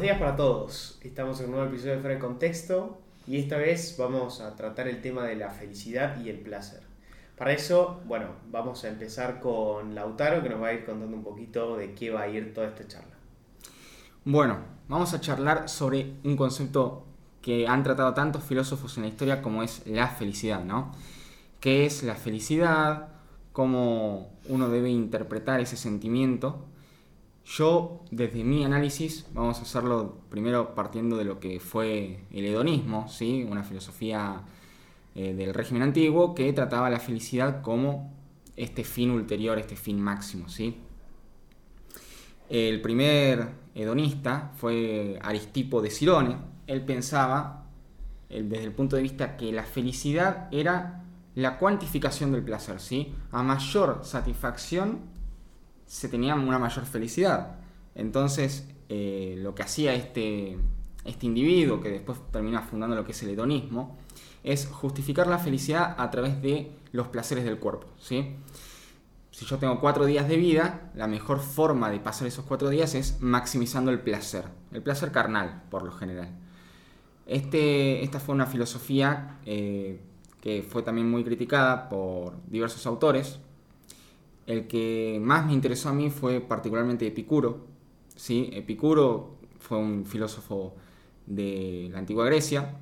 Buenos días para todos. Estamos en un nuevo episodio de Fuera Contexto y esta vez vamos a tratar el tema de la felicidad y el placer. Para eso, bueno, vamos a empezar con Lautaro que nos va a ir contando un poquito de qué va a ir toda esta charla. Bueno, vamos a charlar sobre un concepto que han tratado tantos filósofos en la historia como es la felicidad, ¿no? ¿Qué es la felicidad? ¿Cómo uno debe interpretar ese sentimiento? Yo, desde mi análisis, vamos a hacerlo primero partiendo de lo que fue el hedonismo, ¿sí? una filosofía eh, del régimen antiguo que trataba la felicidad como este fin ulterior, este fin máximo. ¿sí? El primer hedonista fue Aristipo de Cirone. Él pensaba, desde el punto de vista que la felicidad era la cuantificación del placer. ¿sí? A mayor satisfacción se tenía una mayor felicidad. Entonces, eh, lo que hacía este, este individuo, que después termina fundando lo que es el hedonismo, es justificar la felicidad a través de los placeres del cuerpo. ¿sí? Si yo tengo cuatro días de vida, la mejor forma de pasar esos cuatro días es maximizando el placer, el placer carnal, por lo general. Este, esta fue una filosofía eh, que fue también muy criticada por diversos autores, el que más me interesó a mí fue particularmente Epicuro. ¿sí? Epicuro fue un filósofo de la antigua Grecia.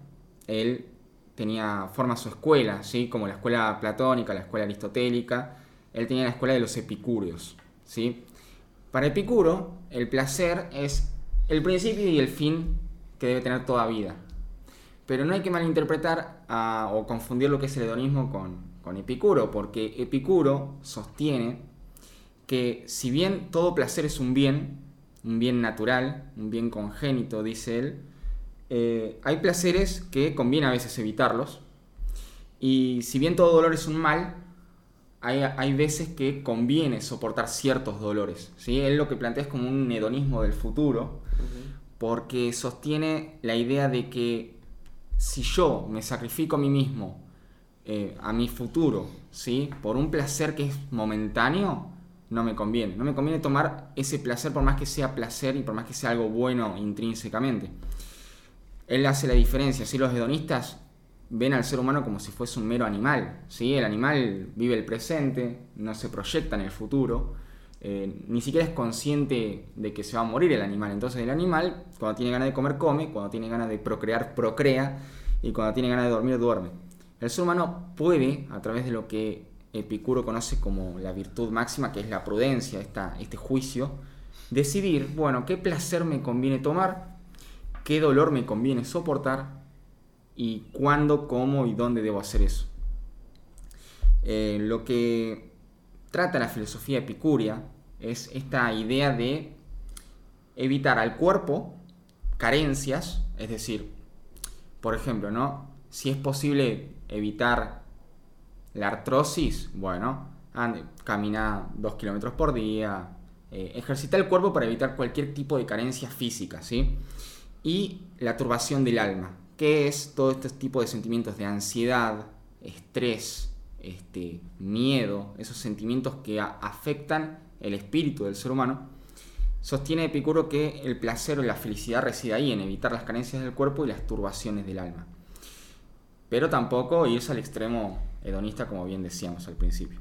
Él tenía, forma su escuela, ¿sí? como la escuela platónica, la escuela aristotélica. Él tenía la escuela de los epicúreos. ¿sí? Para Epicuro, el placer es el principio y el fin que debe tener toda vida. Pero no hay que malinterpretar ah, o confundir lo que es el hedonismo con, con Epicuro, porque Epicuro sostiene que si bien todo placer es un bien, un bien natural, un bien congénito, dice él, eh, hay placeres que conviene a veces evitarlos, y si bien todo dolor es un mal, hay, veces que conviene soportar ciertos dolores. ¿sí? Él lo que plantea es como un hedonismo del futuro, porque sostiene la idea de que si yo me sacrifico a mí mismo eh, a mi futuro, ¿sí? Por un placer que es momentáneo, no me conviene. No me conviene tomar ese placer por más que sea placer y por más que sea algo bueno intrínsecamente. Él hace la diferencia, si los hedonistas ven al ser humano como si fuese un mero animal, ¿sí? El animal vive el presente, no se proyecta en el futuro, eh, ni siquiera es consciente de que se va a morir el animal. Entonces el animal, cuando tiene ganas de comer, come, cuando tiene ganas de procrear, procrea, y cuando tiene ganas de dormir, duerme. El ser humano puede, a través de lo que Epicuro conoce como la virtud máxima, que es la prudencia, este juicio, decidir, bueno, qué placer me conviene tomar, qué dolor me conviene soportar y cuándo, cómo y dónde debo hacer eso. Eh, lo que trata la filosofía epicúrea es esta idea de evitar al cuerpo carencias, es decir, por ejemplo, ¿no? Si es posible evitar la artrosis, bueno, camina 2 kilómetros por día, eh, ejercita el cuerpo para evitar cualquier tipo de carencia física, ¿sí? Y la turbación del alma, que es todo este tipo de sentimientos de ansiedad, estrés, este, miedo, esos sentimientos que afectan el espíritu del ser humano. Sostiene Epicuro que el placer o la felicidad reside ahí, en evitar las carencias del cuerpo y las turbaciones del alma pero tampoco irse al extremo hedonista como bien decíamos al principio.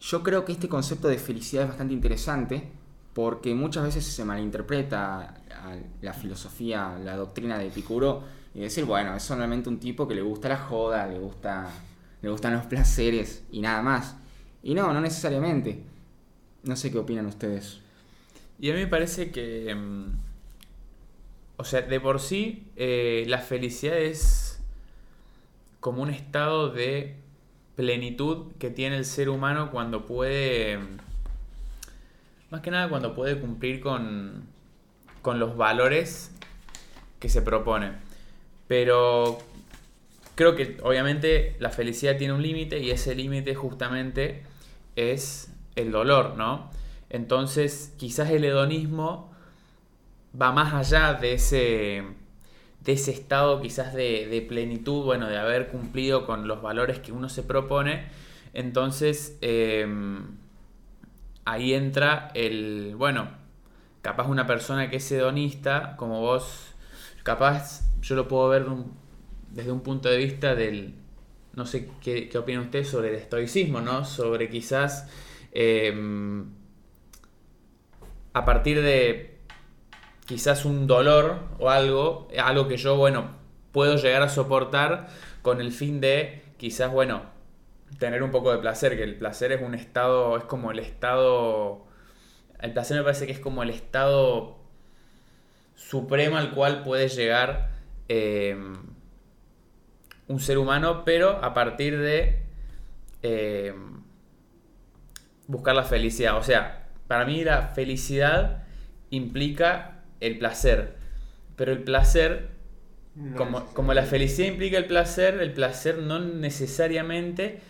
Yo creo que este concepto de felicidad es bastante interesante porque muchas veces se malinterpreta la filosofía, la doctrina de Epicuro y decir, bueno, es solamente un tipo que le gusta la joda, le, gusta, le gustan los placeres y nada más. Y no, no necesariamente. No sé qué opinan ustedes. Y a mí me parece que, mm, o sea, de por sí, eh, la felicidad es como un estado de plenitud que tiene el ser humano cuando puede, más que nada cuando puede cumplir con, con los valores que se propone. Pero creo que obviamente la felicidad tiene un límite y ese límite justamente es el dolor, ¿no? Entonces quizás el hedonismo va más allá de ese, de ese estado quizás de, plenitud, bueno, de haber cumplido con los valores que uno se propone. Entonces em, ahí entra el, bueno, capaz una persona que es hedonista, como vos, capaz yo lo puedo ver desde un punto de vista del, no sé qué, qué opina usted sobre el estoicismo, ¿no? Sobre quizás em, a partir de quizás un dolor o algo, algo que yo, bueno, puedo llegar a soportar con el fin de quizás, bueno, tener un poco de placer, que el placer es un estado, es como el estado, el placer me parece que es como el estado supremo al cual puede llegar eh, un ser humano, pero a partir de eh, buscar la felicidad. O sea, para mí la felicidad implica el placer. Pero el placer, como, como la felicidad implica el placer, el placer no necesariamente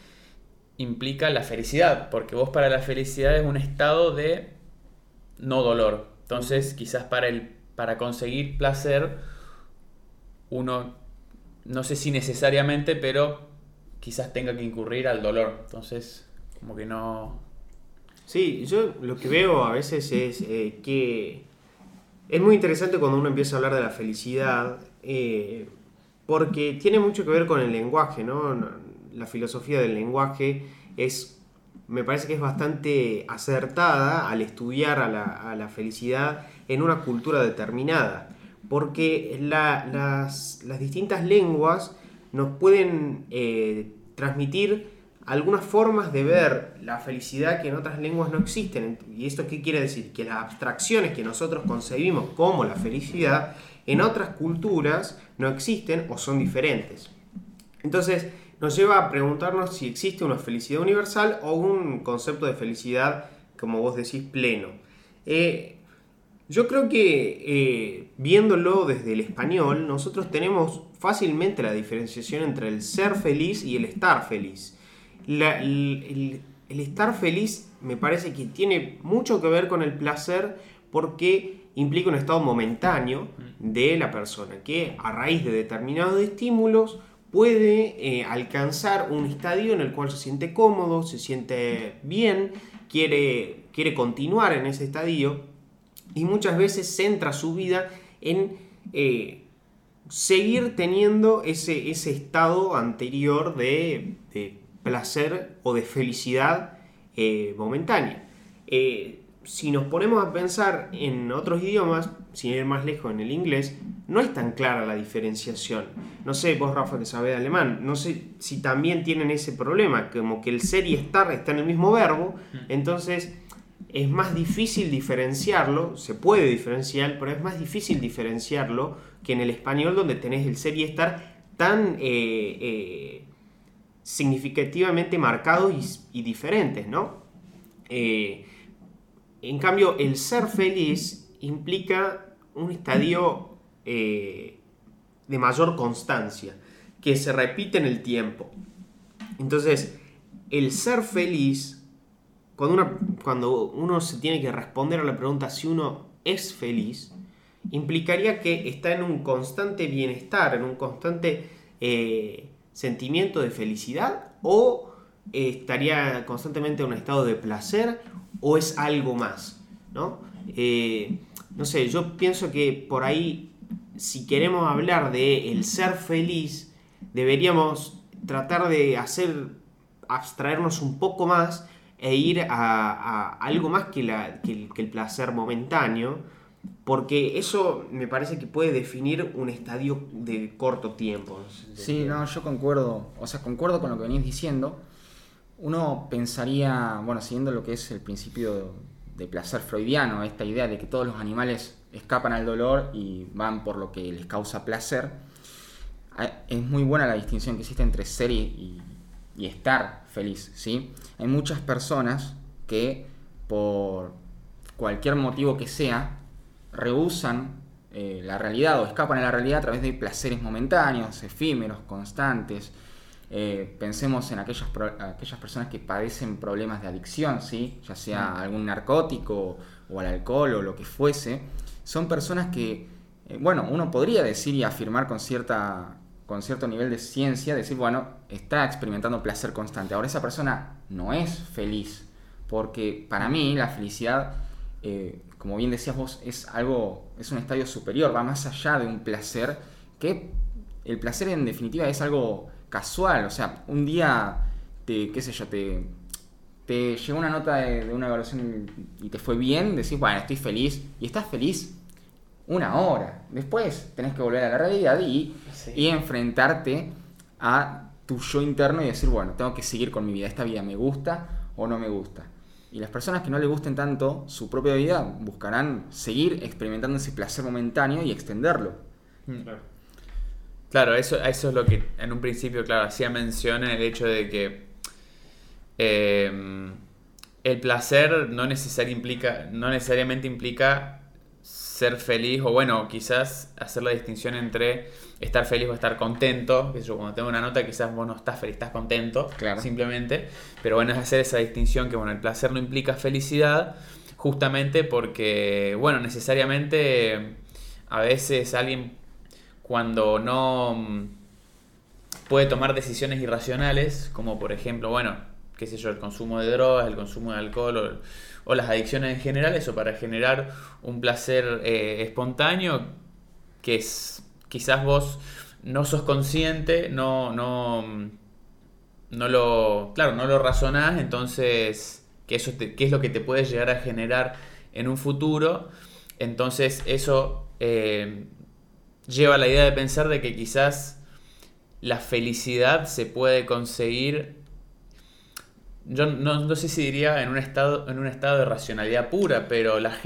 implica la felicidad, porque vos para la felicidad es un estado de no dolor. Entonces, quizás para, el, para conseguir placer, uno, no sé si necesariamente, pero quizás tenga que incurrir al dolor. Entonces, como que no... Sí, yo lo que veo a veces es eh, que es muy interesante cuando uno empieza a hablar de la felicidad, eh, porque tiene mucho que ver con el lenguaje, ¿no? La filosofía del lenguaje es, me parece que es bastante acertada al estudiar a la, felicidad en una cultura determinada, porque las, distintas lenguas nos pueden eh, transmitir algunas formas de ver la felicidad que en otras lenguas no existen. ¿Y esto qué quiere decir? Que las abstracciones que nosotros concebimos como la felicidad en otras culturas no existen o son diferentes. Entonces nos lleva a preguntarnos si existe una felicidad universal o un concepto de felicidad, como vos decís, pleno. Eh, yo creo que eh, viéndolo desde el español, nosotros tenemos fácilmente la diferenciación entre el ser feliz y el estar feliz el, estar feliz me parece que tiene mucho que ver con el placer porque implica un estado momentáneo de la persona que a raíz de determinados estímulos puede eh, alcanzar un estadio en el cual se siente cómodo, se siente bien, quiere, quiere continuar en ese estadio y muchas veces centra su vida en eh, seguir teniendo ese, ese estado anterior de, de placer o de felicidad eh, momentánea. Eh, si nos ponemos a pensar en otros idiomas, sin ir más lejos en el inglés, no es tan clara la diferenciación. No sé, vos Rafa que sabés alemán, no sé si también tienen ese problema, como que el ser y estar está en el mismo verbo, mm. entonces es más difícil diferenciarlo, se puede diferenciar, pero es más difícil diferenciarlo que en el español donde tenés el ser y estar tan eh, significativamente marcados y, diferentes, ¿no? Eh, en cambio, el ser feliz implica un estadio eh, de mayor constancia, que se repite en el tiempo. Entonces, el ser feliz, cuando uno, cuando uno se tiene que responder a la pregunta si uno es feliz, implicaría que está en un constante bienestar, en un constante eh, sentimiento de felicidad o eh, estaría constantemente en un estado de placer o es algo más, ¿no? Eh, no sé, yo pienso que por ahí, si queremos hablar de el ser feliz, deberíamos tratar de hacer, abstraernos un poco más e ir a, algo más que, la, que el placer momentáneo, porque eso me parece que puede definir un estadio de corto tiempo. Sí, no, yo concuerdo, o sea, concuerdo con lo que venís diciendo. Uno pensaría, bueno, siguiendo lo que es el principio de placer freudiano, esta idea de que todos los animales escapan al dolor y van por lo que les causa placer, es muy buena la distinción que existe entre ser y, y estar feliz, ¿sí? Hay muchas personas que por cualquier motivo que sea, rehusan eh, la realidad o escapan a la realidad a través de placeres momentáneos, efímeros, constantes. Eh, pensemos en aquellas, aquellas personas que padecen problemas de adicción, ¿sí? ya sea algún narcótico o al alcohol o lo que fuese. Son personas que, eh, bueno, uno podría decir y afirmar con, cierta, con cierto nivel de ciencia, decir, bueno, está experimentando placer constante. Ahora esa persona no es feliz, porque para mí la felicidad, eh, como bien decías vos, es algo, es un estadio superior, va más allá de un placer, que el placer en definitiva es algo casual, o sea, un día te, qué sé yo, te, te llegó una nota de, una evaluación y te fue bien, decís, bueno, estoy feliz, y estás feliz una hora. Después tenés que volver a la realidad y, y enfrentarte a tu yo interno y decir, bueno, tengo que seguir con mi vida, esta vida me gusta o no me gusta. Y las personas que no les gusten tanto su propia vida buscarán seguir experimentando ese placer momentáneo y extenderlo. Mm. Claro, eso, eso es lo que en un principio, claro, hacía mención en el hecho de que em, el placer no, implica, no necesariamente implica ser feliz o bueno, quizás hacer la distinción entre estar feliz o estar contento. Yo cuando tengo una nota quizás vos no estás feliz, estás contento, simplemente. Pero bueno, es hacer esa distinción que bueno, el placer no implica felicidad, justamente porque, bueno, necesariamente a veces alguien cuando no mm, puede tomar decisiones irracionales, como por ejemplo, bueno, qué sé yo, el consumo de drogas, el consumo de alcohol o o las adicciones en general, eso para generar un placer eh, espontáneo que es, quizás vos no sos consciente, no, no, no lo, claro, no lo razonás, entonces, que eso qué es lo que te puede llegar a generar en un futuro, entonces eso eh, lleva a la idea de pensar de que quizás la felicidad se puede conseguir yo no, sé si diría en un estado, en un estado de racionalidad pura, pero la,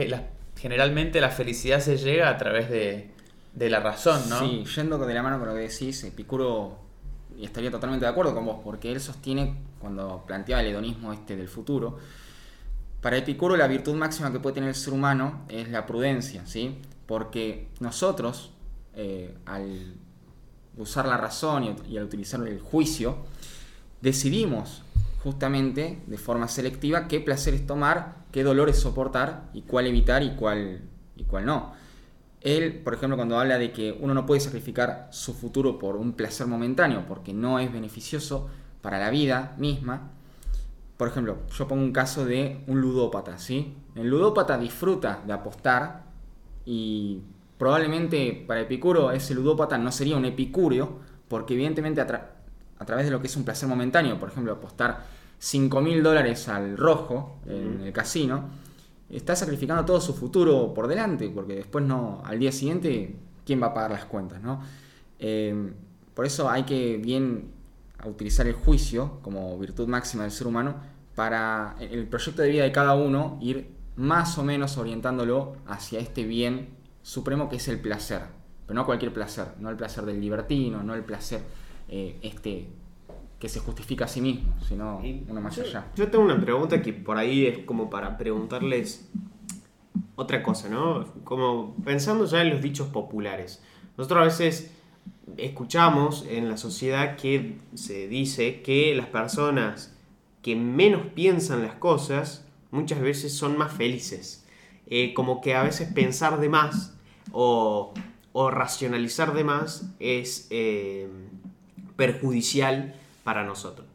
generalmente la felicidad se llega a través de, la razón, ¿no? Sí, yendo de la mano con lo que decís, Epicuro, estaría totalmente de acuerdo con vos, porque él sostiene, cuando planteaba el hedonismo este del futuro, para Epicuro la virtud máxima que puede tener el ser humano es la prudencia, ¿sí? Porque nosotros, eh, al usar la razón y al utilizar el juicio, decidimos justamente de forma selectiva qué placeres tomar, qué dolores soportar y cuál evitar y cuál, y cuál no. Él, por ejemplo, cuando habla de que uno no puede sacrificar su futuro por un placer momentáneo porque no es beneficioso para la vida misma, por ejemplo, yo pongo un caso de un ludópata, ¿sí? El ludópata disfruta de apostar y probablemente para Epicuro ese ludópata no sería un epicúreo porque evidentemente a través de lo que es un placer momentáneo, por ejemplo, apostar 5 mil dólares al rojo en el casino, está sacrificando todo su futuro por delante, porque después no, al día siguiente, ¿quién va a pagar las cuentas? ¿no? Eh, por eso hay que bien utilizar el juicio como virtud máxima del ser humano para el proyecto de vida de cada uno ir más o menos orientándolo hacia este bien supremo que es el placer, pero no cualquier placer, no el placer del libertino, no el placer eh, este que se justifica a sí mismo, sino uno más allá. Yo tengo una pregunta que por ahí es como para preguntarles otra cosa, ¿no? Como pensando ya en los dichos populares. Nosotros a veces escuchamos en la sociedad que se dice que las personas que menos piensan las cosas muchas veces son más felices. Eh, como que a veces pensar de más o, racionalizar de más es eh, perjudicial para nosotros.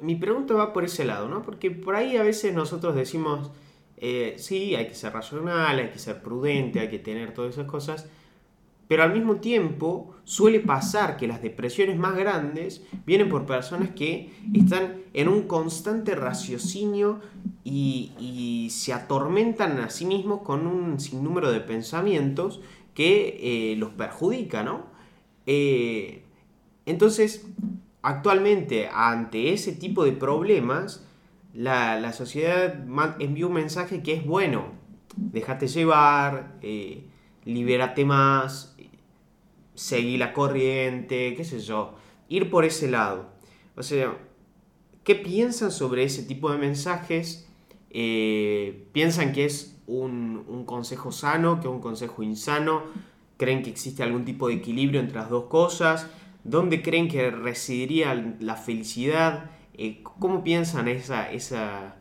mi pregunta va por ese lado, ¿no? Porque por ahí a veces nosotros decimos, eh, sí, hay que ser racional, hay que ser prudente, hay que tener todas esas cosas, pero al mismo tiempo suele pasar que las depresiones más grandes vienen por personas que están en un constante raciocinio y, se atormentan a sí mismos con un sinnúmero de pensamientos que eh, los perjudica, ¿no? Eh, entonces, actualmente ante ese tipo de problemas, la, sociedad envía un mensaje que es bueno, déjate llevar, eh, libérate más, seguí la corriente, qué sé yo, ir por ese lado. O sea, ¿qué piensan sobre ese tipo de mensajes Eh, ¿Piensan que es un, un consejo sano, que es un consejo insano? ¿Creen que existe algún tipo de equilibrio entre las dos cosas? ¿Dónde creen que residiría la felicidad? Eh, ¿Cómo piensan esa, esa,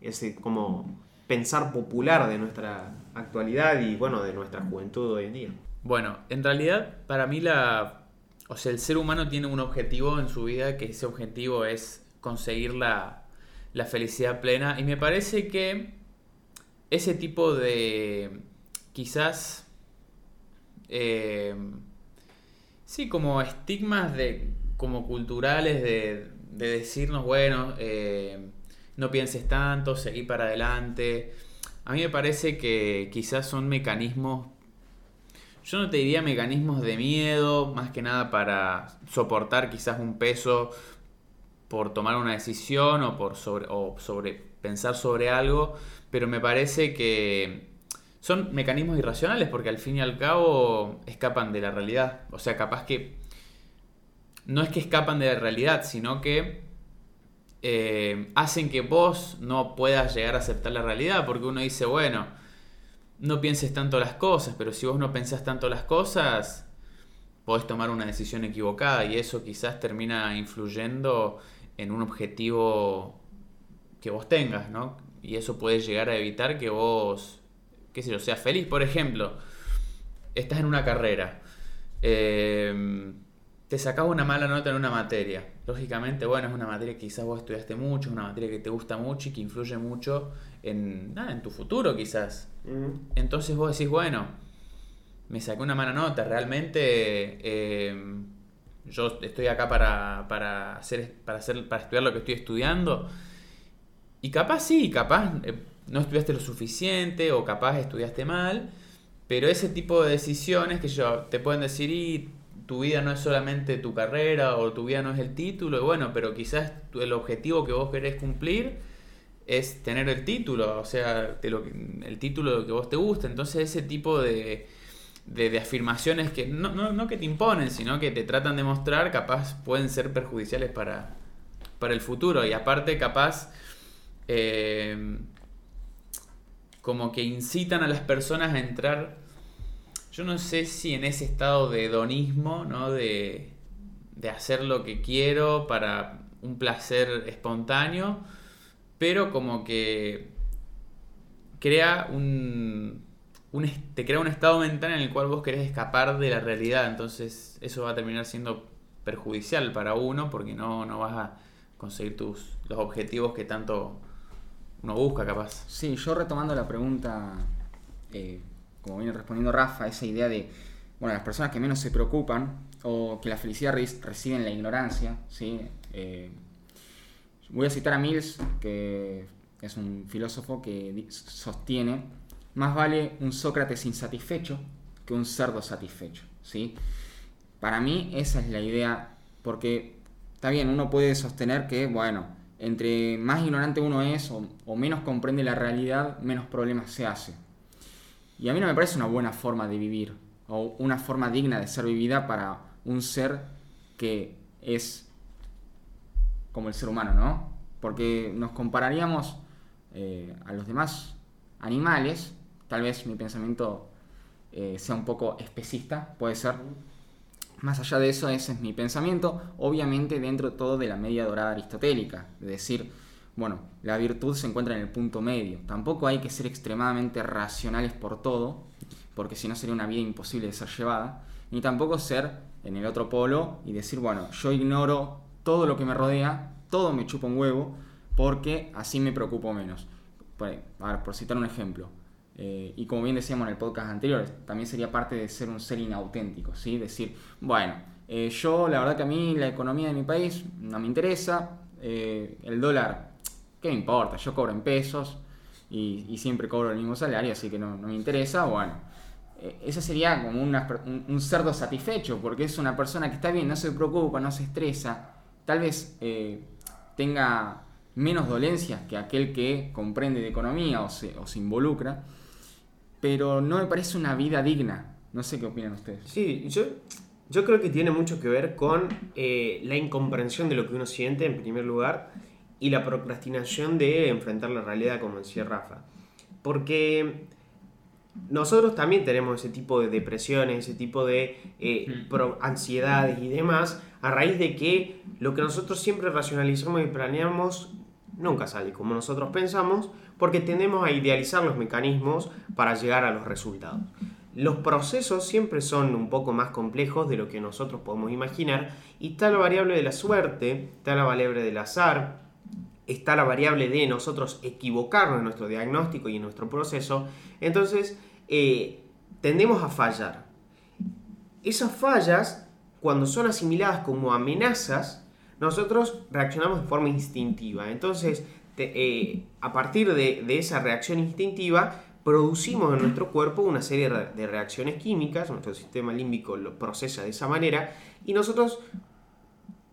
ese como pensar popular de nuestra actualidad y bueno, de nuestra juventud hoy en día? Bueno, en realidad para mí la... O sea, el ser humano tiene un objetivo en su vida, que ese objetivo es conseguir la, la felicidad plena. Y me parece que ese tipo de... quizás... Eh, sí, como estigmas de como culturales de, de decirnos, bueno, eh, no pienses tanto, seguí para adelante. A mí me parece que quizás son mecanismos, yo no te diría mecanismos de miedo, más que nada para soportar quizás un peso por tomar una decisión o por sobre, o sobre pensar sobre algo, pero me parece que son mecanismos irracionales porque al fin y al cabo escapan de la realidad. O sea, capaz que no es que escapan de la realidad, sino que eh, hacen que vos no puedas llegar a aceptar la realidad, porque uno dice, bueno, no pienses tanto las cosas, pero si vos no pensás tanto las cosas, podés tomar una decisión equivocada y eso quizás termina influyendo en un objetivo que vos tengas, ¿no? Y eso puede llegar a evitar que vos, qué sé yo, seas feliz. Por ejemplo, estás en una carrera. Eh, te sacas una mala nota en una materia. Lógicamente, bueno, es una materia que quizás vos estudiaste mucho, es una materia que te gusta mucho y que influye mucho en, en tu futuro quizás. Entonces vos decís, bueno, me saqué una mala nota, realmente eh, yo estoy acá para, para, hacer, para, hacer, para estudiar lo que estoy estudiando. Y capaz sí, capaz eh, no estudiaste lo suficiente o capaz estudiaste mal, pero ese tipo de decisiones que yo te pueden decir, y tu vida no es solamente tu carrera o tu vida no es el título, y bueno, pero quizás el objetivo que vos querés cumplir es tener el título, o sea, lo, el título que vos te gusta. Entonces ese tipo de, de, afirmaciones que no, no, que te imponen, sino que te tratan de mostrar, capaz pueden ser perjudiciales para, para el futuro. Y aparte, capaz, eh, como que incitan a las personas a entrar yo no sé si en ese estado de hedonismo, ¿no? De, hacer lo que quiero para un placer espontáneo, pero como que crea un, te crea un estado mental en el cual vos querés escapar de la realidad, entonces eso va a terminar siendo perjudicial para uno porque no, no vas a conseguir tus, los objetivos que tanto uno busca capaz. Sí, yo retomando la pregunta eh, como viene respondiendo Rafa, esa idea de, bueno, las personas que menos se preocupan o que la felicidad reside en la ignorancia, ¿sí? Eh, voy a citar a Mills, que es un filósofo que sostiene, más vale un Sócrates insatisfecho que un cerdo satisfecho, ¿sí? Para mí esa es la idea, porque está bien, uno puede sostener que, bueno, entre más ignorante uno es o menos comprende la realidad, menos problemas se hace. Y a mí no me parece una buena forma de vivir o una forma digna de ser vivida para un ser que es como el ser humano, ¿no? Porque nos compararíamos eh, a los demás animales, tal vez mi pensamiento eh, sea un poco especista, puede ser. Más allá de eso, ese es mi pensamiento, obviamente dentro de todo de la media dorada aristotélica, es decir, bueno, la virtud se encuentra en el punto medio. Tampoco hay que ser extremadamente racionales por todo, porque si no sería una vida imposible de ser llevada, ni tampoco ser en el otro polo y decir, bueno, yo ignoro todo lo que me rodea, todo me chupa un huevo, porque así me preocupo menos. A ver, por citar un ejemplo, eh, y como bien decíamos en el podcast anterior, también sería parte de ser un ser inauténtico, ¿sí? Decir, bueno, eh, yo la verdad que a mí la economía de mi país no me interesa, eh, el dólar ¿qué me importa? Yo cobro en pesos y, siempre cobro el mismo salario, así que no, me interesa. Bueno, ese sería como un, cerdo satisfecho, porque es una persona que está bien, no se preocupa, no se estresa, tal vez tenga menos dolencias que aquel que comprende de economía o se, involucra, pero no me parece una vida digna. No sé qué opinan ustedes. Sí, yo, yo creo que tiene mucho que ver con eh, la incomprensión de lo que uno siente en primer lugar y la procrastinación de enfrentar la realidad, como decía Rafa. Porque nosotros también tenemos ese tipo de depresiones, ese tipo de eh, pro- ansiedades y demás, a raíz de que lo que nosotros siempre racionalizamos y planeamos nunca sale como nosotros pensamos, porque tendemos a idealizar los mecanismos para llegar a los resultados. Los procesos siempre son un poco más complejos de lo que nosotros podemos imaginar y está la variable de la suerte, está la variable del azar, está la variable de nosotros equivocarnos en nuestro diagnóstico y en nuestro proceso, entonces eh, tendemos a fallar. Esas fallas, cuando son asimiladas como amenazas, nosotros reaccionamos de forma instintiva. Entonces, eh, a partir de, esa reacción instintiva, producimos en nuestro cuerpo una serie de reacciones químicas, nuestro sistema límbico lo procesa de esa manera, y nosotros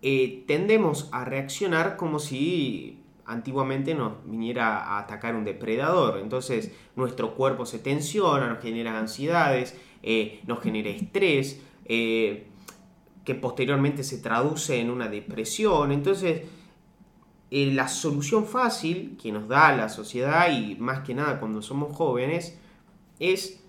eh, tendemos a reaccionar como si antiguamente nos viniera a atacar un depredador. Entonces nuestro cuerpo se tensiona, nos genera ansiedades, eh, nos genera estrés, que posteriormente se traduce en una depresión. Entonces eh, la solución fácil que nos da la sociedad y más que nada cuando somos jóvenes es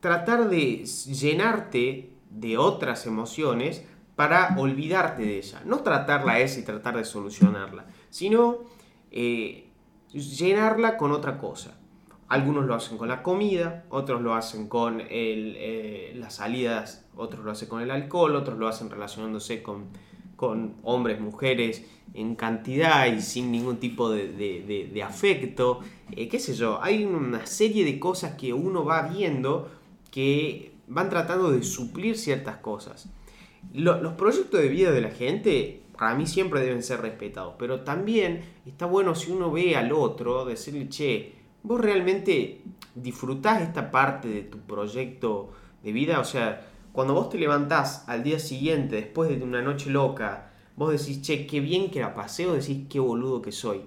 tratar de llenarte de otras emociones para olvidarte de ella. No tratarla esa y tratar de solucionarla, sino eh, llenarla con otra cosa. Algunos lo hacen con la comida, otros lo hacen con eh, las salidas, otros lo hacen con el alcohol, otros lo hacen relacionándose con, hombres, mujeres en cantidad y sin ningún tipo de, afecto. Eh, qué sé yo, hay una serie de cosas que uno va viendo que van tratando de suplir ciertas cosas. Lo- los proyectos de vida de la gente, para mí siempre deben ser respetados, pero también está bueno si uno ve al otro, decirle, che, vos realmente disfrutás esta parte de tu proyecto de vida, o sea, cuando vos te levantás al día siguiente, después de una noche loca, vos decís, che, qué bien que la pasé, o decís, qué boludo que soy.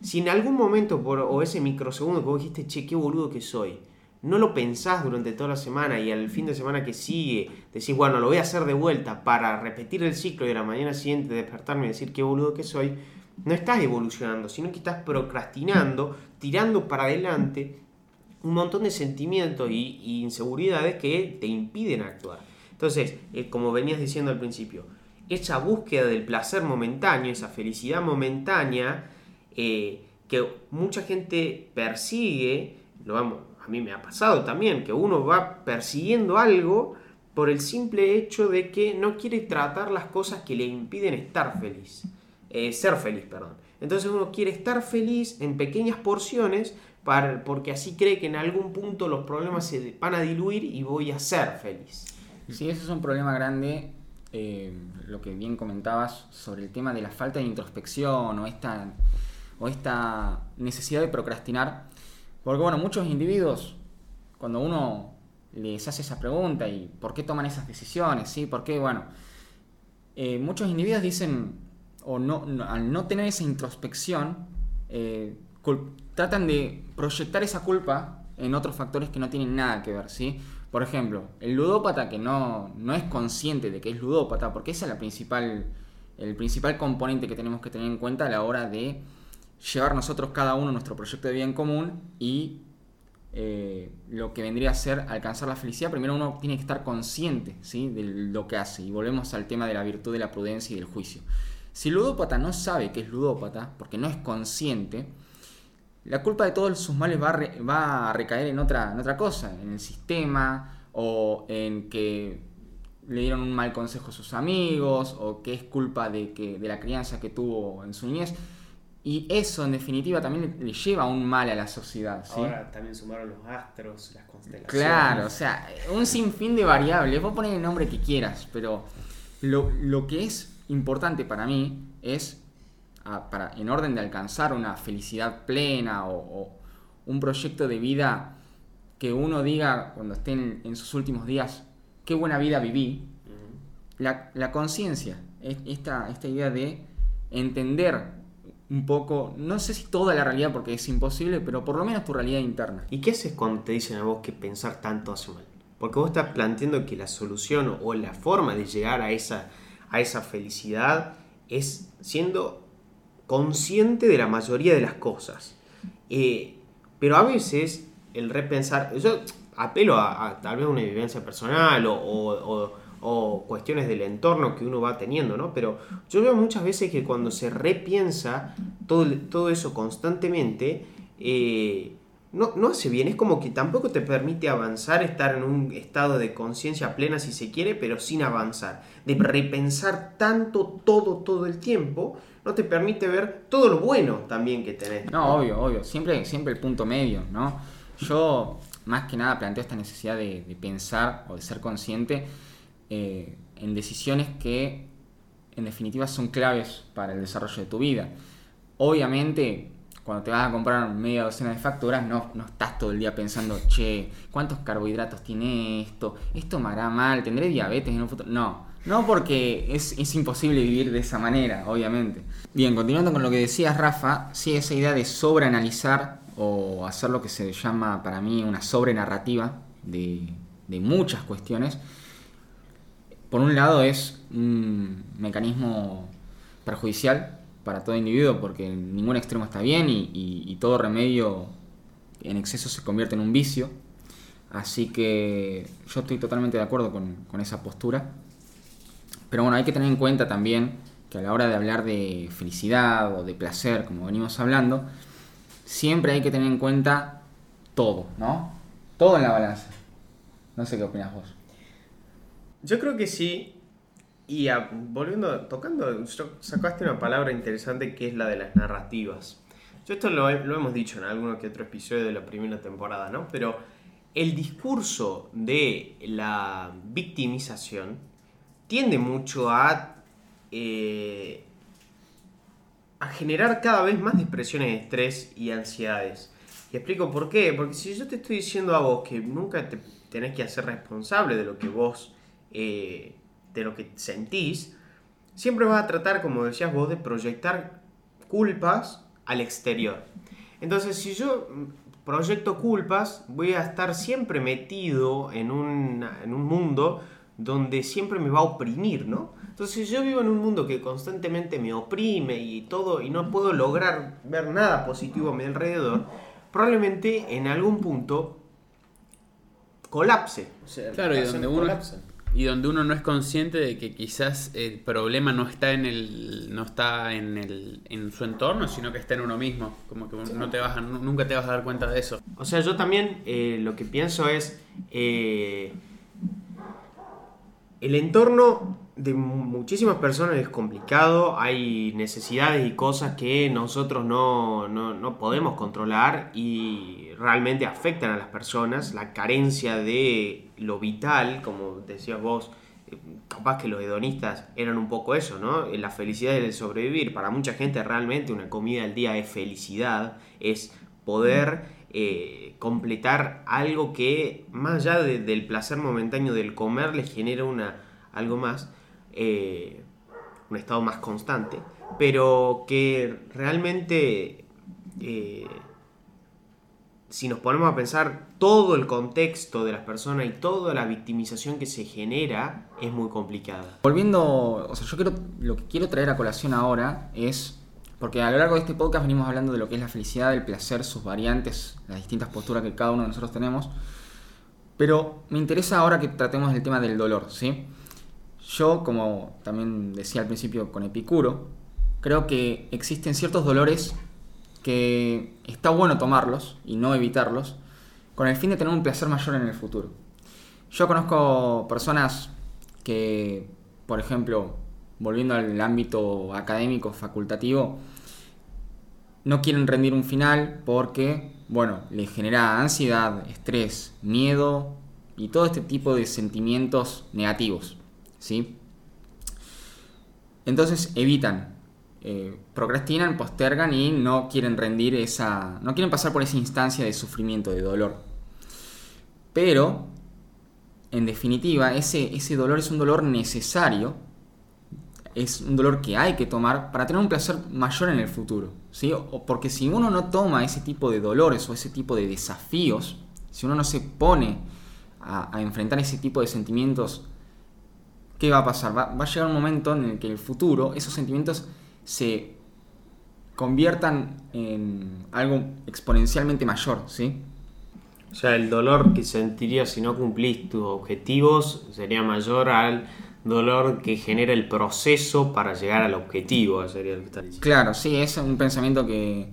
Si en algún momento, por, o ese microsegundo que vos dijiste, che, qué boludo que soy, no lo pensás durante toda la semana y al fin de semana que sigue decís, bueno, lo voy a hacer de vuelta para repetir el ciclo y a la mañana siguiente despertarme y decir qué boludo que soy, no estás evolucionando, sino que estás procrastinando, tirando para adelante un montón de sentimientos y, inseguridades que te impiden actuar. Entonces, eh, como venías diciendo al principio, esa búsqueda del placer momentáneo, esa felicidad momentánea, eh, que mucha gente persigue, lo vamos, a mí me ha pasado también, que uno va persiguiendo algo por el simple hecho de que no quiere tratar las cosas que le impiden estar feliz, eh, ser feliz, perdón. Entonces uno quiere estar feliz en pequeñas porciones para, porque así cree que en algún punto los problemas se van a diluir y voy a ser feliz. Sí, eso es un problema grande, eh, lo que bien comentabas sobre el tema de la falta de introspección o esta, o esta necesidad de procrastinar. Porque bueno, muchos individuos, cuando uno les hace esa pregunta y por qué toman esas decisiones, ¿sí? ¿Por qué? Bueno, eh, muchos individuos dicen, o no, no- al no tener esa introspección, eh, tratan de proyectar esa culpa en otros factores que no tienen nada que ver, ¿sí? Por ejemplo, el ludópata que no, no es consciente de que es ludópata, porque esa es la principal, el principal componente que tenemos que tener en cuenta a la hora de llevar nosotros cada uno nuestro proyecto de vida en común y eh, lo que vendría a ser alcanzar la felicidad, primero uno tiene que estar consciente ¿sí? de lo que hace. Y volvemos al tema de la virtud de la prudencia y del juicio. Si el ludópata no sabe que es ludópata, porque no es consciente, la culpa de todos sus males va a, re- va a recaer en otra, en otra cosa, en el sistema o en que le dieron un mal consejo a sus amigos o que es culpa de, que, de la crianza que tuvo en su niñez. Y eso en definitiva también le, le lleva un mal a la sociedad. ¿sí? Ahora también sumaron los astros, las constelaciones. Claro, o sea, un sinfín de variables. Vos ponés el nombre que quieras, pero lo, lo que es importante para mí es, ah, para, en orden de alcanzar una felicidad plena o, o un proyecto de vida que uno diga cuando esté en, en sus últimos días, qué buena vida viví, la, la conciencia, es- esta, esta idea de entender un poco, no sé si toda la realidad porque es imposible, pero por lo menos tu realidad interna. ¿Y qué haces cuando te dicen a vos que pensar tanto hace mal? Porque vos estás planteando que la solución o la forma de llegar a esa, a esa felicidad es siendo consciente de la mayoría de las cosas. Eh, pero a veces el repensar, yo apelo a, tal vez una vivencia personal o, cuestiones del entorno que uno va teniendo, ¿no? Pero yo veo muchas veces que cuando se repiensa todo, todo eso constantemente, eh, no, no hace bien, es como que tampoco te permite avanzar, estar en un estado de conciencia plena si se quiere, pero sin avanzar. De repensar tanto todo, todo el tiempo, no te permite ver todo lo bueno también que tenés. No, obvio, obvio, siempre, siempre el punto medio, ¿no? Yo más que nada planteo esta necesidad de, pensar o de ser consciente eh, en decisiones que en definitiva son claves para el desarrollo de tu vida. Obviamente cuando te vas a comprar media docena de facturas, no, no estás todo el día pensando, che, ¿cuántos carbohidratos tiene esto? ¿Esto me hará mal? ¿Tendré diabetes en un futuro? No, no porque es, es, imposible vivir de esa manera, obviamente. Bien, continuando con lo que decías, Rafa, sí, esa idea de sobreanalizar o hacer lo que se llama para mí una sobrenarrativa de, de muchas cuestiones, por un lado es un mecanismo perjudicial para todo individuo porque ningún extremo está bien y, todo remedio en exceso se convierte en un vicio. Así que yo estoy totalmente de acuerdo con, esa postura. Pero bueno, hay que tener en cuenta también que a la hora de hablar de felicidad o de placer, como venimos hablando, siempre hay que tener en cuenta todo, ¿no? Todo en la balanza. No sé qué opinas vos. Yo creo que sí, y volviendo, tocando, sacaste una palabra interesante que es la de las narrativas. Yo esto lo, hemos dicho en alguno que otro episodio de la primera temporada, ¿no? Pero el discurso de la victimización tiende mucho a, eh, a generar cada vez más depresiones de estrés y ansiedades. Y explico por qué. Porque si yo te estoy diciendo a vos que nunca te tenés que hacer responsable de lo que vos eh, de lo que sentís, siempre vas a tratar, como decías vos, de proyectar culpas al exterior. Entonces, si yo proyecto culpas, voy a estar siempre metido en un, en un mundo donde siempre me va a oprimir, ¿no? Entonces, si yo vivo en un mundo que constantemente me oprime y todo, y no puedo lograr ver nada positivo a mi alrededor, probablemente en algún punto colapse. claro, y donde uno, y donde uno no es consciente de que quizás el problema no está en el no está en el en su entorno sino que está en uno mismo. Como que no te vas nunca te vas a dar cuenta de eso. O sea yo también eh, lo que pienso es eh, el entorno de muchísimas personas es complicado, hay necesidades y cosas que nosotros no, no, podemos controlar y realmente afectan a las personas, la carencia de lo vital, como decías vos, eh, capaz que los hedonistas eran un poco eso, ¿no? La felicidad de sobrevivir. Para mucha gente realmente una comida al día es felicidad, es poder eh, completar algo que más allá del placer momentáneo del comer les genera una, algo más. Eh, un estado más constante, pero que realmente, eh, si nos ponemos a pensar todo el contexto de las personas y toda la victimización que se genera, es muy complicada. Volviendo, o sea, yo quiero, lo que quiero traer a colación ahora es, porque a lo largo de este podcast venimos hablando de lo que es la felicidad, el placer, sus variantes, las distintas posturas que cada uno de nosotros tenemos, pero me interesa ahora que tratemos el tema del dolor, ¿sí? Yo, como también decía al principio con Epicuro, creo que existen ciertos dolores que está bueno tomarlos y no evitarlos con el fin de tener un placer mayor en el futuro. Yo conozco personas que, por ejemplo, volviendo al ámbito académico, facultativo, no quieren rendir un final porque, bueno, les genera ansiedad, estrés, miedo y todo este tipo de sentimientos negativos. ¿sí? Entonces evitan, eh, procrastinan, postergan y no quieren rendir esa, no quieren pasar por esa instancia de sufrimiento, de dolor. Pero, en definitiva, ese, ese dolor es un dolor necesario, es un dolor que hay que tomar para tener un placer mayor en el futuro. ¿sí? Porque si uno no toma ese tipo de dolores o ese tipo de desafíos, si uno no se pone a, a enfrentar ese tipo de sentimientos ¿qué va a pasar? Va, a llegar un momento en el que en el futuro esos sentimientos se conviertan en algo exponencialmente mayor, ¿sí? O sea, el dolor que sentirías si no cumplís tus objetivos sería mayor al dolor que genera el proceso para llegar al objetivo, sería lo que estás diciendo. Claro, sí, es un pensamiento que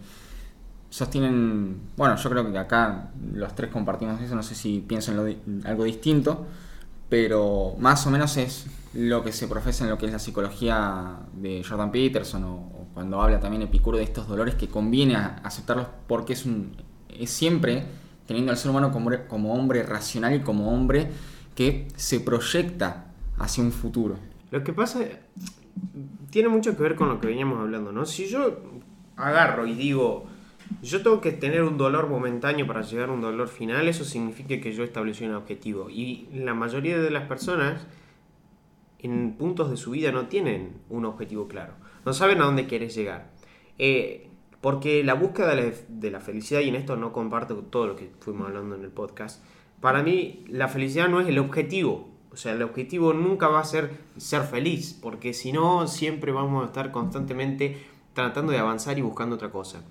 sostienen, bueno, yo creo que acá los tres compartimos eso, no sé si piensan algo distinto, pero más o menos es lo que se profesa en lo que es la psicología de Jordan Peterson o, cuando habla también Epicuro de estos dolores que conviene aceptarlos porque es un es siempre teniendo al ser humano como, como hombre racional y como hombre que se proyecta hacia un futuro. Lo que pasa tiene mucho que ver con lo que veníamos hablando, ¿no? Si yo agarro y digo, yo tengo que tener un dolor momentáneo para llegar a un dolor final, eso significa que yo establecí un objetivo. Y la mayoría de las personas en puntos de su vida no tienen un objetivo claro, no saben a dónde quieres llegar. Eh, porque la búsqueda de la, felicidad, y en esto no comparto todo lo que fuimos hablando en el podcast, para mí la felicidad no es el objetivo. O sea, el objetivo nunca va a ser ser feliz, porque si no, siempre vamos a estar constantemente tratando de avanzar y buscando otra cosa.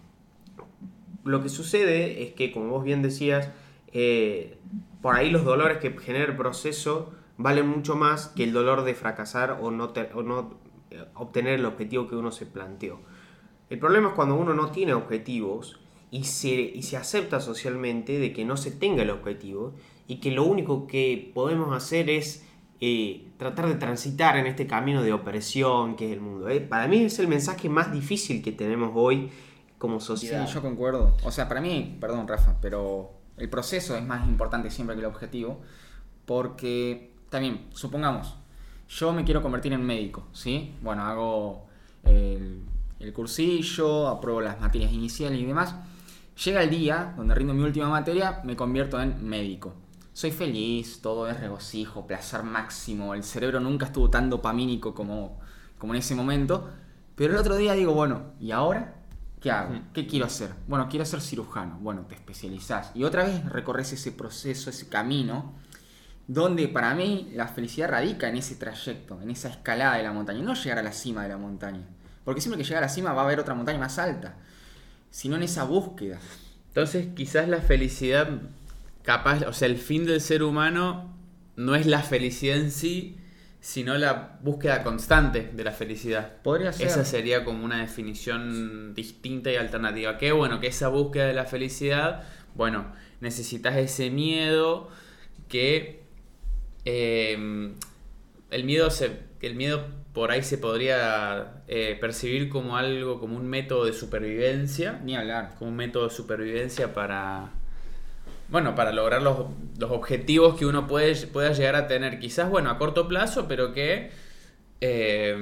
Lo que sucede es que, como vos bien decías, eh, por ahí los dolores que genera el proceso valen mucho más que el dolor de fracasar o no, eh, obtener el objetivo que uno se planteó. El problema es cuando uno no tiene objetivos y se, y se acepta socialmente de que no se tenga el objetivo y que lo único que podemos hacer es eh, tratar de transitar en este camino de opresión que es el mundo. Para mí es el mensaje más difícil que tenemos hoy como Sí, sociedad. yo concuerdo. O sea, para mí, perdón Rafa, pero el proceso es más importante siempre que el objetivo, porque también, supongamos, yo me quiero convertir en médico, ¿sí? Bueno, hago el, el cursillo, apruebo las materias iniciales y demás. Llega el día donde rindo mi última materia, me convierto en médico. Soy feliz, todo es regocijo, placer máximo, el cerebro nunca estuvo tan dopamínico como, como en ese momento. Pero el otro día digo, bueno, ¿y ahora? ¿Qué hago? ¿Qué quiero hacer? Bueno, quiero ser cirujano. Bueno, te especializás. Y otra vez recorres ese proceso, ese camino, donde para mí la felicidad radica en ese trayecto, en esa escalada de la montaña, no llegar a la cima de la montaña. Porque siempre que llega a la cima va a haber otra montaña más alta, sino en esa búsqueda. Entonces, quizás la felicidad, capaz, o sea, el fin del ser humano no es la felicidad en sí, sino la búsqueda constante de la felicidad. Podría ser. Esa sería como una definición distinta y alternativa. Que bueno, que esa búsqueda de la felicidad, bueno, necesitas ese miedo que eh, el miedo se, el miedo por ahí se podría eh, percibir como algo, como un método de supervivencia Ni hablar. como un método de supervivencia para bueno para lograr los, los objetivos que uno puede pueda llegar a tener quizás bueno a corto plazo pero que eh,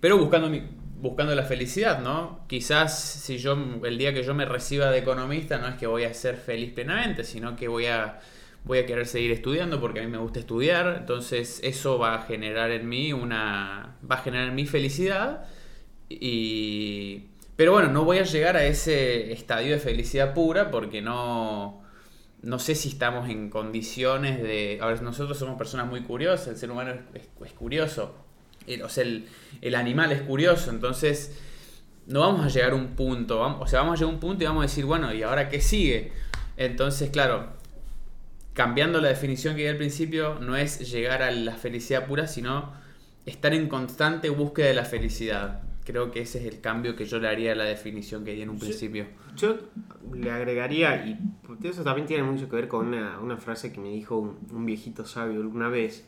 pero buscando mi- buscando la felicidad no quizás si yo el día que yo me reciba de economista no es que voy a ser feliz plenamente sino que voy a voy a querer seguir estudiando porque a mí me gusta estudiar. Entonces eso va a generar en mí una va a generar en mí felicidad y pero bueno, no voy a llegar a ese estadio de felicidad pura porque no, no sé si estamos en condiciones de... A ver, nosotros somos personas muy curiosas, el ser humano es, curioso, el- o sea, el, el animal es curioso, entonces no vamos a llegar a un punto, vamos- o sea, vamos a llegar a un punto y vamos a decir, bueno, ¿y ahora qué sigue? Entonces, claro, cambiando la definición que di al principio, no es llegar a la felicidad pura, sino estar en constante búsqueda de la felicidad. Creo que ese es el cambio que yo le haría a la definición que di en un principio. Yo le agregaría, y eso también tiene mucho que ver con una, una frase que me dijo un, un viejito sabio alguna vez,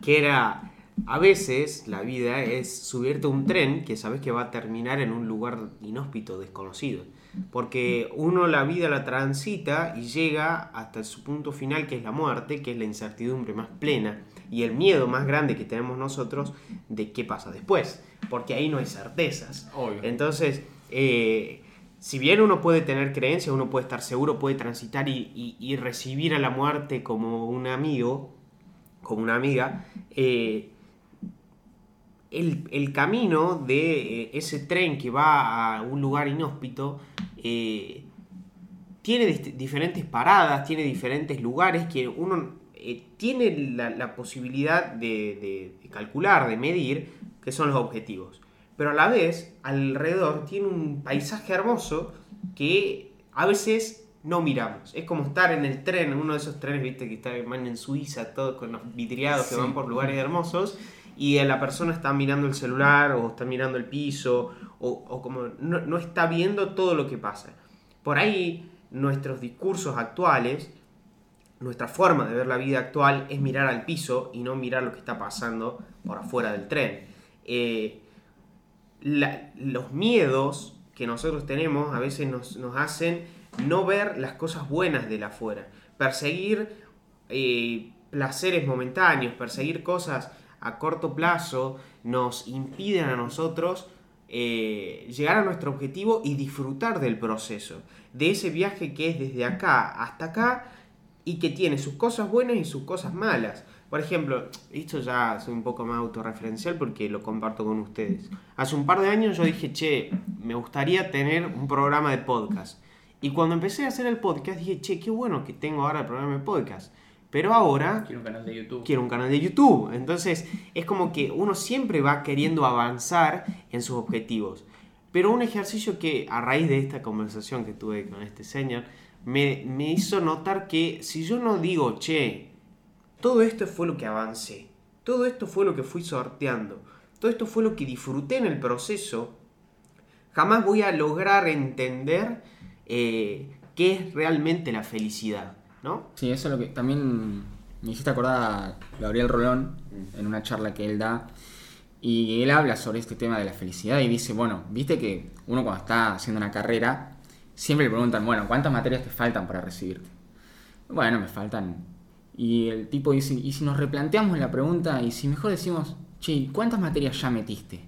que era, a veces la vida es subirte a un tren que sabes que va a terminar en un lugar inhóspito, desconocido. Porque uno la vida la transita y llega hasta su punto final, que es la muerte, que es la incertidumbre más plena y el miedo más grande que tenemos nosotros de qué pasa después. Porque ahí no hay certezas. Obvio. Entonces, eh, si bien uno puede tener creencias, uno puede estar seguro, puede transitar y, y- y recibir a la muerte como un amigo, como una amiga, eh, el, el camino de eh, ese tren que va a un lugar inhóspito eh, tiene diferentes paradas, tiene diferentes lugares que uno eh, tiene la, la posibilidad de, de- de calcular, de medir, que son los objetivos. pero a la vez alrededor tiene un paisaje hermoso que a veces no miramos. Es como estar en el tren, en uno de esos trenes, viste, que está en Suiza, todo con los vidriados que van por lugares hermosos, y la persona está mirando el celular o está mirando el piso, o, como no, no está viendo todo lo que pasa. Por ahí nuestros discursos actuales, nuestra forma de ver la vida actual es mirar al piso y no mirar lo que está pasando por afuera del tren. Eh, los miedos que nosotros tenemos a veces nos, nos hacen no ver las cosas buenas de la afuera, perseguir eh, placeres momentáneos, perseguir cosas a corto plazo, nos impiden a nosotros eh, llegar a nuestro objetivo y disfrutar del proceso, de ese viaje que es desde acá hasta acá y que tiene sus cosas buenas y sus cosas malas. Por ejemplo, esto ya soy un poco más autorreferencial porque lo comparto con ustedes. Hace un par de años yo dije, che, me gustaría tener un programa de podcast. Y cuando empecé a hacer el podcast dije, che, qué bueno que tengo ahora el programa de podcast. Pero ahora Quiero un canal de YouTube. quiero un canal de YouTube. Entonces es como que uno siempre va queriendo avanzar en sus objetivos. Pero un ejercicio que a raíz de esta conversación que tuve con este señor, me, me hizo notar que si yo no digo, che, todo esto fue lo que avancé, todo esto fue lo que fui sorteando, todo esto fue lo que disfruté en el proceso, jamás voy a lograr entender eh, qué es realmente la felicidad, ¿no? Sí, eso es lo que también me hiciste acordar a Gabriel Rolón en una charla que él da. Y él habla sobre este tema de la felicidad y dice, bueno, viste que uno cuando está haciendo una carrera, siempre le preguntan, bueno, ¿cuántas materias te faltan para recibirte? Bueno, me faltan. Y el tipo dice, y si nos replanteamos la pregunta y si mejor decimos, che, ¿cuántas materias ya metiste?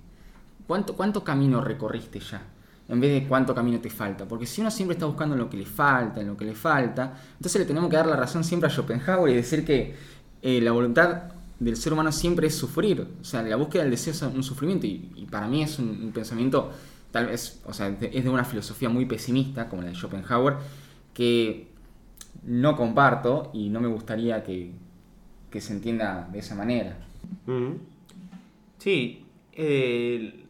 ¿Cuánto, ¿Cuánto camino recorriste ya? En vez de cuánto camino te falta. Porque si uno siempre está buscando lo que le falta, en lo que le falta, entonces le tenemos que dar la razón siempre a Schopenhauer y decir que eh, la voluntad del ser humano siempre es sufrir. O sea, la búsqueda del deseo es un sufrimiento. Y, para mí es un, pensamiento, tal vez, o sea, es de una filosofía muy pesimista, como la de Schopenhauer, que no comparto y no me gustaría que, se entienda de esa manera. Sí, el-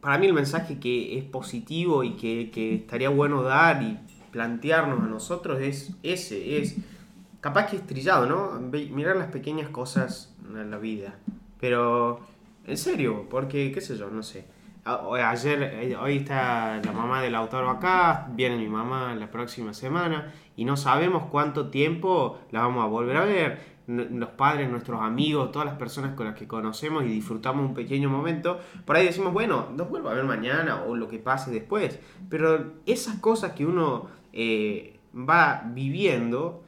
para mí el mensaje que es positivo y que, que estaría bueno dar y plantearnos a nosotros es ese, es capaz que es trillado, ¿no? Mirar las pequeñas cosas en la vida, pero en serio, porque qué sé yo, no sé. Ayer, eh, hoy está la mamá del autor acá, viene mi mamá la próxima semana y no sabemos cuánto tiempo la vamos a volver a ver. Los padres, nuestros amigos, todas las personas con las que conocemos y disfrutamos un pequeño momento, por ahí decimos, bueno, nos vuelvo a ver mañana o lo que pase después. Pero esas cosas que uno eh, va viviendo,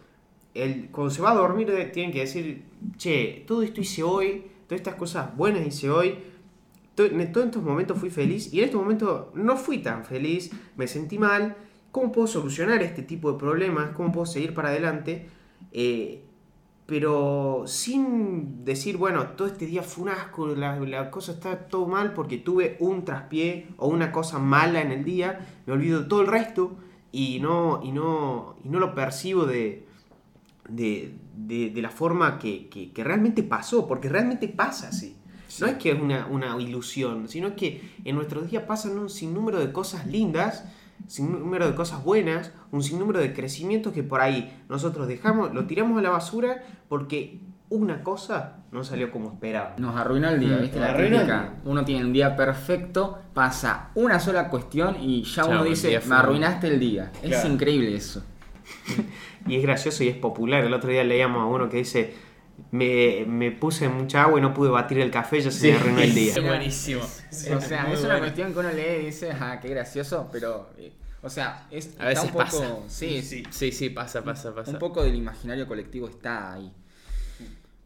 el, cuando se va a dormir eh, tienen que decir, che, todo esto hice hoy, todas estas cosas buenas hice hoy, en todos estos momentos fui feliz y en este momento no fui tan feliz, me sentí mal, ¿cómo puedo solucionar este tipo de problemas? ¿Cómo puedo seguir para adelante? Eh, pero sin decir, bueno, todo este día fue un asco, la, la cosa está todo mal porque tuve un traspié o una cosa mala en el día, me olvido de todo el resto y no, y no, y no lo percibo de, de, de- de la forma que, que- que realmente pasó, porque realmente pasa así. No es que es una, una ilusión, sino que en nuestros días pasan un sinnúmero de cosas lindas, sinnúmero de cosas buenas, un sinnúmero de crecimientos que por ahí nosotros dejamos, lo tiramos a la basura porque una cosa no salió como esperaba. Nos arruinó el día, Mm, ¿viste? La día. Uno tiene un día perfecto, pasa una sola cuestión y ya uno dice, me arruinaste el día. Es increíble eso. Y es gracioso y es popular. El otro día leíamos a uno que dice, me, me puse mucha agua y no pude batir el café, ya se me arruinó el día. Es buenísimo. o sea, es una bueno. cuestión que uno lee y dice, ah, qué gracioso, pero, eh, o sea, es A veces un pasa. poco, sí, Sí. Sí, sí, pasa, pasa, pasa. un poco del imaginario colectivo está ahí.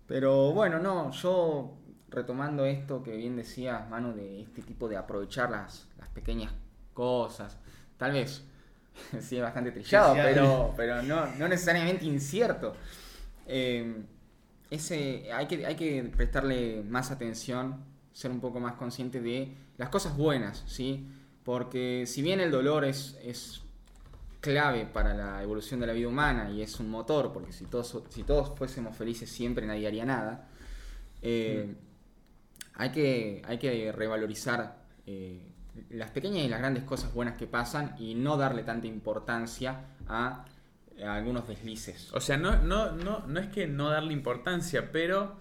Pero bueno, no, yo retomando esto que bien decías, Manu, de este tipo de aprovechar las, las pequeñas cosas, tal vez sí es bastante trillado, Trillado. pero, pero no, no necesariamente incierto. Eh, ese, hay, que, hay que prestarle más atención, ser un poco más consciente de las cosas buenas, ¿sí? Porque si bien el dolor es, es clave para la evolución de la vida humana y es un motor, porque si todos, si todos fuésemos felices siempre nadie haría nada, eh, hay, que, hay que revalorizar eh, las pequeñas y las grandes cosas buenas que pasan y no darle tanta importancia a, a algunos deslices. O sea, no, no, no, no es que no darle importancia, pero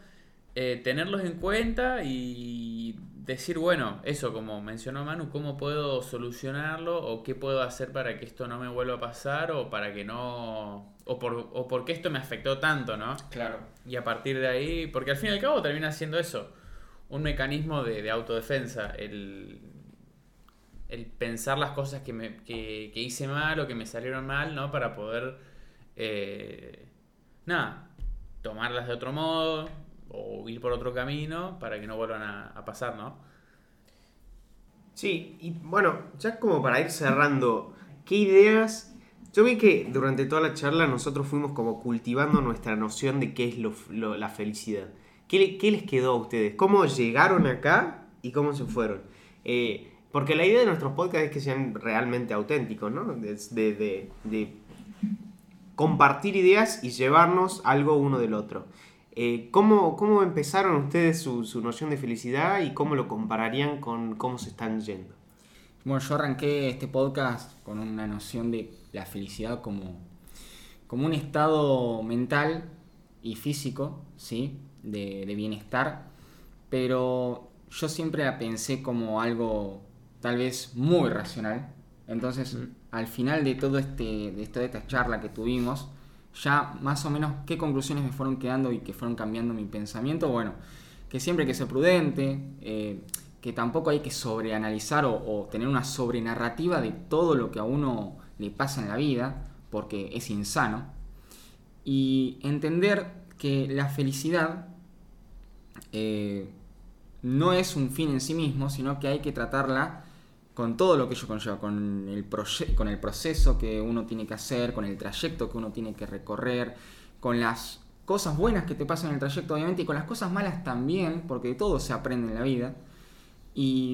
eh, tenerlos en cuenta y decir, bueno, eso como mencionó Manu, ¿cómo puedo solucionarlo? ¿O qué puedo hacer para que esto no me vuelva a pasar? ¿O para que no... O por, o por qué esto me afectó tanto, ¿no? Claro. Y a partir de ahí, porque al fin y al cabo termina siendo eso, un mecanismo de, de autodefensa, el, el pensar las cosas que, me, que, que hice mal o que me salieron mal, ¿no? Para poder, eh, nada, tomarlas de otro modo o ir por otro camino para que no vuelvan a, a pasar, ¿no? Sí, y bueno, ya como para ir cerrando, ¿qué ideas? Yo vi que durante toda la charla nosotros fuimos como cultivando nuestra noción de qué es lo- la felicidad. ¿Qué, le- qué les quedó a ustedes? ¿Cómo llegaron acá y cómo se fueron? Eh, porque la idea de nuestros podcasts es que sean realmente auténticos, ¿no? De compartir ideas y llevarnos algo uno del otro. Eh, ¿cómo, cómo empezaron ustedes su, su noción de felicidad y cómo lo compararían con cómo se están yendo? Bueno, yo arranqué este podcast con una noción de la felicidad como, como un estado mental y físico, ¿sí? De, de bienestar, pero yo siempre la pensé como algo tal vez muy racional. Entonces, al final de todo este, de toda esta charla que tuvimos, ya más o menos qué conclusiones me fueron quedando y que fueron cambiando mi pensamiento. Bueno, que siempre hay que ser prudente, eh, que tampoco hay que sobreanalizar o, tener una sobrenarrativa de todo lo que a uno le pasa en la vida, porque es insano. Y entender que la felicidad eh, no es un fin en sí mismo, sino que hay que tratarla con todo lo que ello conlleva, con el, con el proceso que uno tiene que hacer, con el trayecto que uno tiene que recorrer, con las cosas buenas que te pasan en el trayecto, obviamente, y con las cosas malas también, porque de todo se aprende en la vida. Y